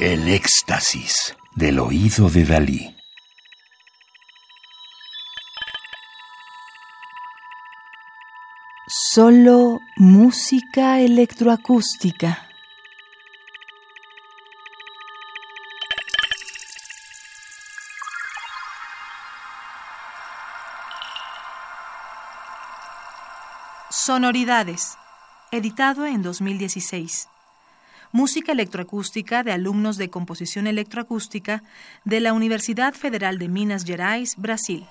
El éxtasis del oído de Dalí. Solo música electroacústica. Sonoridades. Editado en 2016. Música electroacústica de alumnos de composición electroacústica de la Universidad Federal de Minas Gerais, Brasil.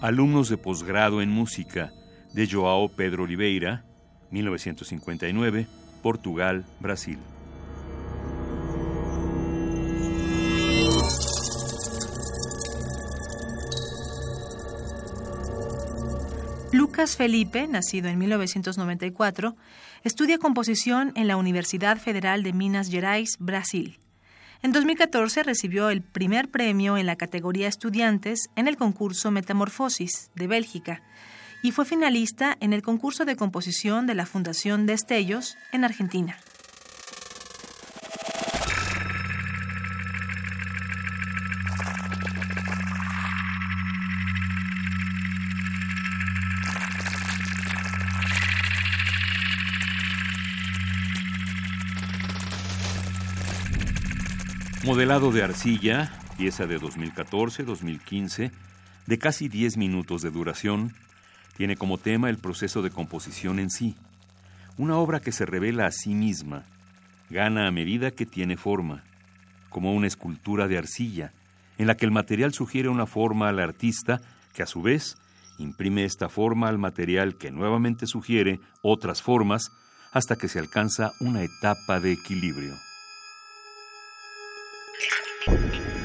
Alumnos de posgrado en música de Joao Pedro Oliveira, 1959, Portugal, Brasil. Lucas Felipe, nacido en 1994, estudia composición en la Universidad Federal de Minas Gerais, Brasil. En 2014 recibió el primer premio en la categoría Estudiantes en el concurso Metamorfosis de Bélgica y fue finalista en el concurso de composición de la Fundación Destellos en Argentina. Modelado de arcilla, pieza de 2014-2015, de casi 10 minutos de duración, tiene como tema el proceso de composición en sí, una obra que se revela a sí misma, gana a medida que tiene forma, como una escultura de arcilla, en la que el material sugiere una forma al artista que a su vez imprime esta forma al material que nuevamente sugiere otras formas hasta que se alcanza una etapa de equilibrio. you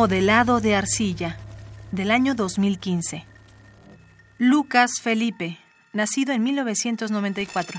Modelado de arcilla, del año 2015. Lucas Felipe, nacido en 1994.